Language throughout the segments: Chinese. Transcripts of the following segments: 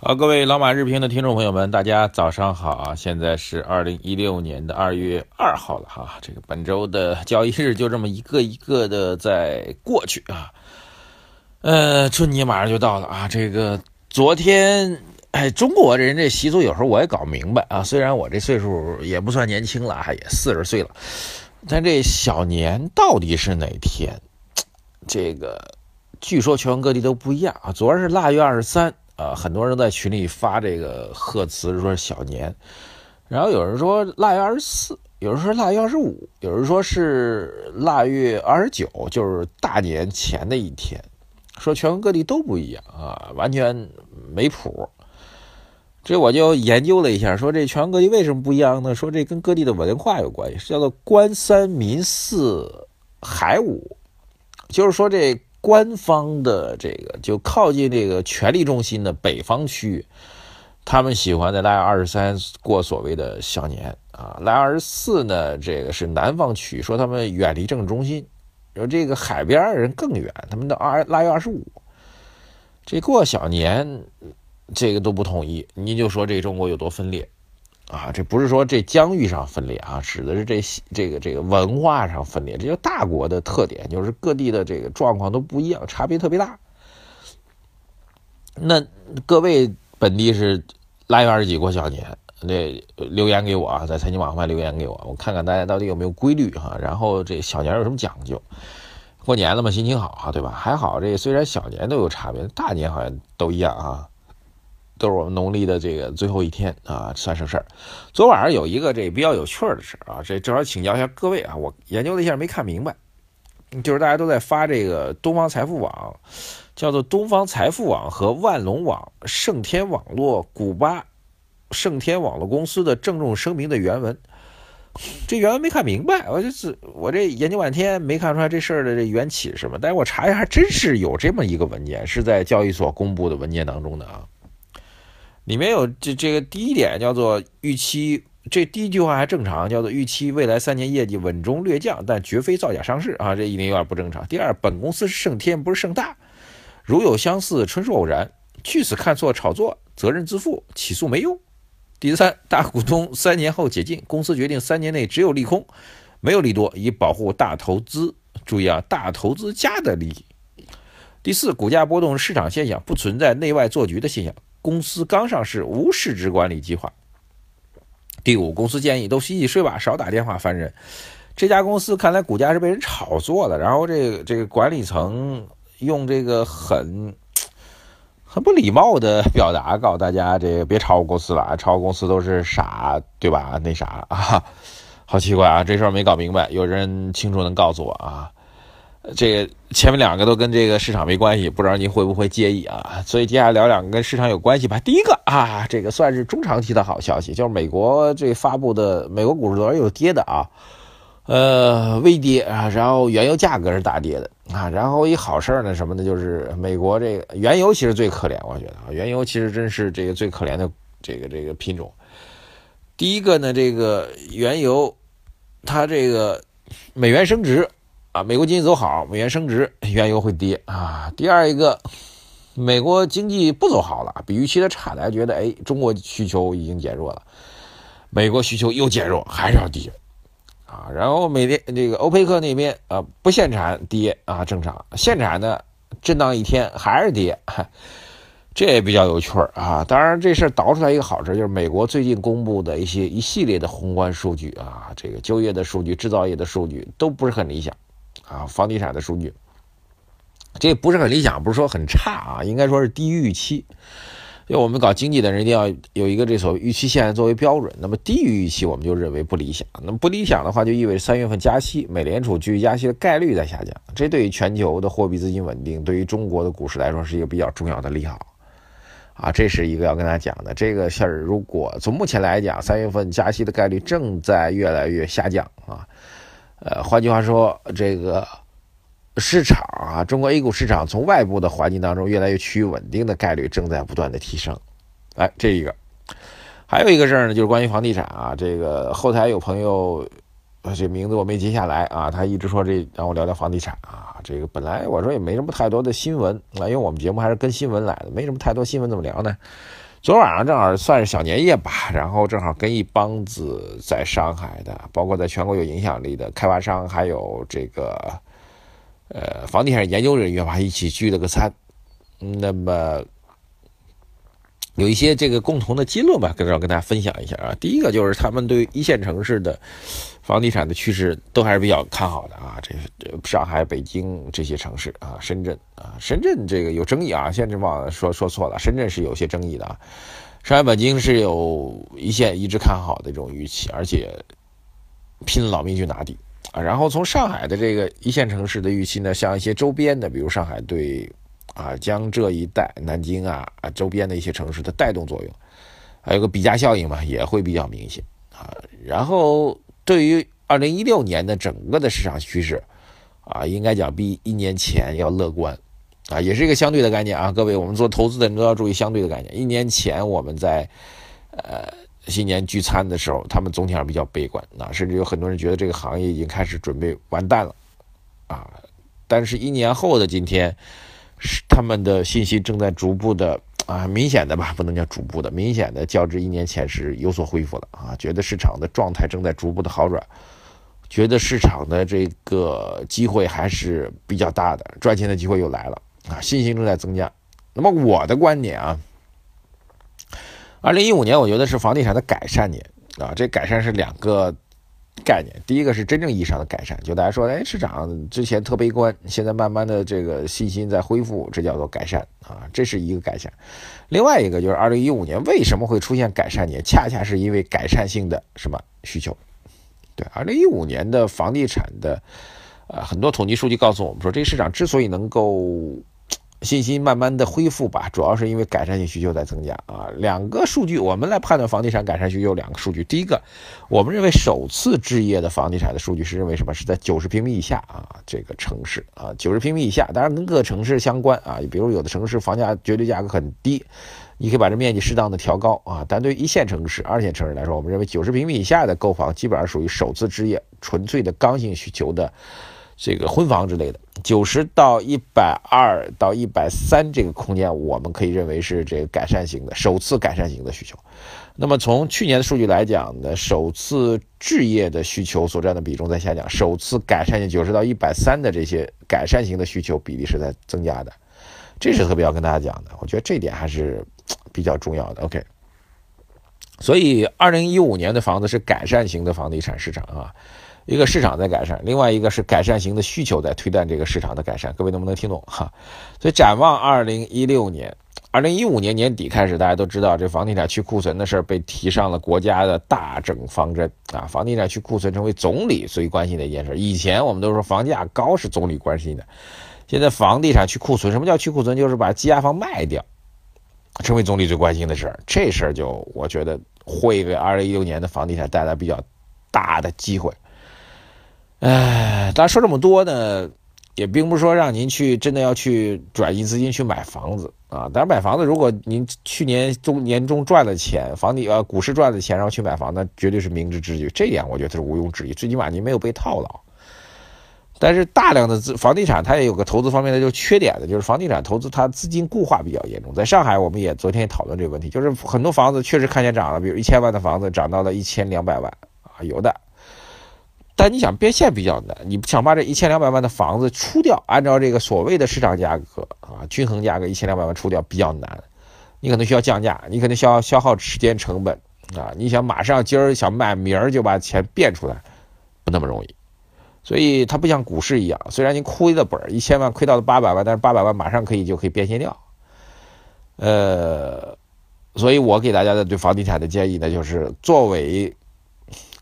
好，各位老马日评的听众朋友们，大家早上好啊！现在是二零一六年的二月二号了哈，这个本周的交易日就这么一个一个的在过去啊。呃，春节马上就到了啊，这个昨天，哎，中国人这习俗有时候我也搞不明白啊。虽然我这岁数也不算年轻了，也四十岁了，但这小年到底是哪天？这个据说全国各地都不一样啊。昨儿是腊月二十三。啊，很多人在群里发这个贺词，说小年，然后有人说腊月二十四，有人说腊月二十五，有人说是腊月二十九，就是大年前的一天，说全国各地都不一样啊，完全没谱。这我就研究了一下，说这全国各地为什么不一样呢？说这跟各地的文化有关系，是叫做官三民四海五，就是说这。官方的这个就靠近这个权力中心的北方区域，他们喜欢在腊月二十三过所谓的小年啊。腊月二十四呢，这个是南方区，说他们远离政治中心，说这个海边人更远，他们的二腊月二十五，这过小年，这个都不统一。您就说这中国有多分裂。啊，这不是说这疆域上分裂啊，指的是这这个这个文化上分裂。这就大国的特点，就是各地的这个状况都不一样，差别特别大。那各位本地是腊月二十几过小年，那留言给我啊，在财经网上留言给我，我看看大家到底有没有规律哈。然后这小年有什么讲究？过年了嘛，心情好啊，对吧？还好，这虽然小年都有差别，大年好像都一样啊。都是我们农历的这个最后一天啊，算是事儿。昨晚上有一个这比较有趣的事儿啊，这正好请教一下各位啊，我研究了一下没看明白，就是大家都在发这个东方财富网，叫做东方财富网和万隆网、盛天网络、古巴盛天网络公司的郑重声明的原文，这原文没看明白，我就是我这研究半天没看出来这事儿的这缘起是什么，但是我查一下，还真是有这么一个文件，是在交易所公布的文件当中的啊。里面有这这个第一点叫做预期，这第一句话还正常，叫做预期未来三年业绩稳中略降，但绝非造假上市啊，这一定有点不正常。第二，本公司是胜天，不是盛大，如有相似，纯属偶然，据此看错炒作，责任自负，起诉没用。第三，大股东三年后解禁，公司决定三年内只有利空，没有利多，以保护大投资，注意啊，大投资家的利益。第四，股价波动是市场现象，不存在内外做局的现象。公司刚上市，无市值管理计划。第五，公司建议都洗洗睡吧，少打电话烦人。这家公司看来股价是被人炒作的，然后这个这个管理层用这个很很不礼貌的表达告诉大家，这个别炒我公司了，炒我公司都是傻，对吧？那啥啊，好奇怪啊，这事儿没搞明白，有人清楚能告诉我啊？这个前面两个都跟这个市场没关系，不知道您会不会介意啊？所以接下来聊两个跟市场有关系吧。第一个啊，这个算是中长期的好消息，就是美国这发布的美国股市昨天有跌的啊，呃，微跌啊，然后原油价格是大跌的啊，然后一好事呢什么的，就是美国这个原油其实最可怜，我觉得啊，原油其实真是这个最可怜的这个这个品种。第一个呢，这个原油它这个美元升值。啊，美国经济走好，美元升值，原油会跌啊。第二一个，美国经济不走好了，比预期的差，大家觉得哎，中国需求已经减弱了，美国需求又减弱，还是要跌啊。然后美联这个欧佩克那边啊，不限产跌啊，正常；限产的震荡一天还是跌，这也比较有趣儿啊。当然，这事儿倒出来一个好事，就是美国最近公布的一些一系列的宏观数据啊，这个就业的数据、制造业的数据都不是很理想。啊，房地产的数据，这不是很理想，不是说很差啊，应该说是低于预期。因为我们搞经济的人一定要有一个这所谓预期线作为标准，那么低于预期我们就认为不理想。那么不理想的话，就意味着三月份加息，美联储继续加息的概率在下降。这对于全球的货币资金稳定，对于中国的股市来说是一个比较重要的利好。啊，这是一个要跟大家讲的这个事儿。如果从目前来讲，三月份加息的概率正在越来越下降啊。呃，换句话说，这个市场啊，中国 A 股市场从外部的环境当中越来越趋于稳定的概率正在不断的提升。来，这一个，还有一个事儿呢，就是关于房地产啊，这个后台有朋友。这名字我没记下来啊，他一直说这让我聊聊房地产啊。这个本来我说也没什么太多的新闻啊，因为我们节目还是跟新闻来的，没什么太多新闻怎么聊呢？昨晚上正好算是小年夜吧，然后正好跟一帮子在上海的，包括在全国有影响力的开发商，还有这个呃房地产研究人员吧，一起聚了个餐。那么。有一些这个共同的结论吧，跟要跟大家分享一下啊。第一个就是他们对一线城市的房地产的趋势都还是比较看好的啊。这上海、北京这些城市啊，深圳啊，深圳这个有争议啊。现在忘说说错了，深圳是有些争议的啊。上海、北京是有一线一直看好的这种预期，而且拼老命去拿地啊。然后从上海的这个一线城市的预期呢，像一些周边的，比如上海对。啊，江浙一带、南京啊啊周边的一些城市的带动作用，还有个比价效应嘛，也会比较明显啊。然后对于二零一六年的整个的市场趋势啊，应该讲比一年前要乐观啊，也是一个相对的概念啊。各位，我们做投资的人都要注意相对的概念。一年前我们在呃新年聚餐的时候，他们总体上比较悲观啊，甚至有很多人觉得这个行业已经开始准备完蛋了啊。但是，一年后的今天。是他们的信息正在逐步的啊，明显的吧，不能叫逐步的，明显的较之一年前是有所恢复了啊，觉得市场的状态正在逐步的好转，觉得市场的这个机会还是比较大的，赚钱的机会又来了啊，信心正在增加。那么我的观点啊，二零一五年我觉得是房地产的改善年啊，这改善是两个。概念，第一个是真正意义上的改善，就大家说，哎，市场之前特悲观，现在慢慢的这个信心在恢复，这叫做改善啊，这是一个改善。另外一个就是二零一五年为什么会出现改善年，恰恰是因为改善性的什么需求？对，二零一五年的房地产的，呃，很多统计数据告诉我们说，这个市场之所以能够。信心慢慢的恢复吧，主要是因为改善性需求在增加啊。两个数据，我们来判断房地产改善需求，两个数据。第一个，我们认为首次置业的房地产的数据是认为什么？是在九十平米以下啊，这个城市啊，九十平米以下，当然跟各个城市相关啊。比如有的城市房价绝对价格很低，你可以把这面积适当的调高啊。但对于一线城市、二线城市来说，我们认为九十平米以下的购房基本上属于首次置业，纯粹的刚性需求的。这个婚房之类的，九十到一百二到一百三这个空间，我们可以认为是这个改善型的首次改善型的需求。那么从去年的数据来讲呢，首次置业的需求所占的比重在下降，首次改善型九十到一百三的这些改善型的需求比例是在增加的，这是特别要跟大家讲的。我觉得这点还是比较重要的。OK，所以二零一五年的房子是改善型的房地产市场啊。一个市场在改善，另外一个是改善型的需求在推断这个市场的改善。各位能不能听懂哈？所以展望二零一六年、二零一五年年底开始，大家都知道这房地产去库存的事儿被提上了国家的大政方针啊。房地产去库存成为总理最关心的一件事。以前我们都说房价高是总理关心的，现在房地产去库存，什么叫去库存？就是把积压房卖掉，成为总理最关心的事儿。这事儿就我觉得会给二零一六年的房地产带来比较大的机会。哎，大家说这么多呢，也并不是说让您去真的要去转移资金去买房子啊。当然，买房子，如果您去年中年中赚了钱，房地呃股市赚了钱，然后去买房，那绝对是明智之举。这点我觉得是毋庸置疑，最起码您没有被套牢。但是大量的资房地产，它也有个投资方面的就缺点的，就是房地产投资它资金固化比较严重。在上海，我们也昨天也讨论这个问题，就是很多房子确实看见涨了，比如一千万的房子涨到了一千两百万啊，有的。但你想变现比较难，你想把这一千两百万的房子出掉，按照这个所谓的市场价格啊，均衡价格一千两百万出掉比较难，你可能需要降价，你可能需要消耗时间成本啊，你想马上今儿想卖，明儿就把钱变出来，不那么容易，所以它不像股市一样，虽然你亏的本一千万亏到了八百万，但是八百万马上可以就可以变现掉，呃，所以我给大家的对房地产的建议呢，就是作为。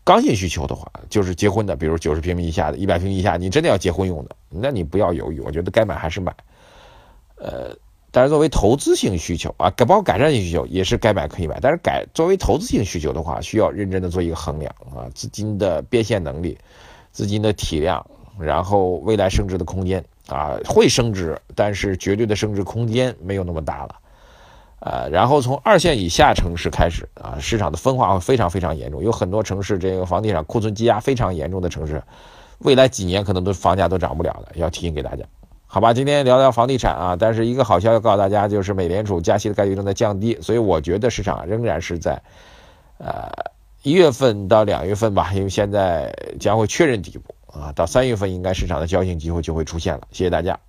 刚性需求的话，就是结婚的，比如九十平米以下的，一百平米以下，你真的要结婚用的，那你不要犹豫，我觉得该买还是买。呃，但是作为投资性需求啊，改包括改善性需求也是该买可以买，但是改作为投资性需求的话，需要认真的做一个衡量啊，资金的变现能力，资金的体量，然后未来升值的空间啊，会升值，但是绝对的升值空间没有那么大了。呃，然后从二线以下城市开始啊，市场的分化会非常非常严重，有很多城市这个房地产库存积压非常严重的城市，未来几年可能都房价都涨不了了，要提醒给大家，好吧？今天聊聊房地产啊，但是一个好消息告诉大家，就是美联储加息的概率正在降低，所以我觉得市场仍然是在，呃，一月份到两月份吧，因为现在将会确认底部啊，到三月份应该市场的交易机会就会出现了，谢谢大家。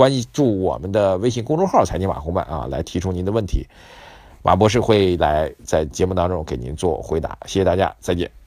关注我们的微信公众号“财经马红漫”啊，来提出您的问题，马博士会来在节目当中给您做回答。谢谢大家，再见。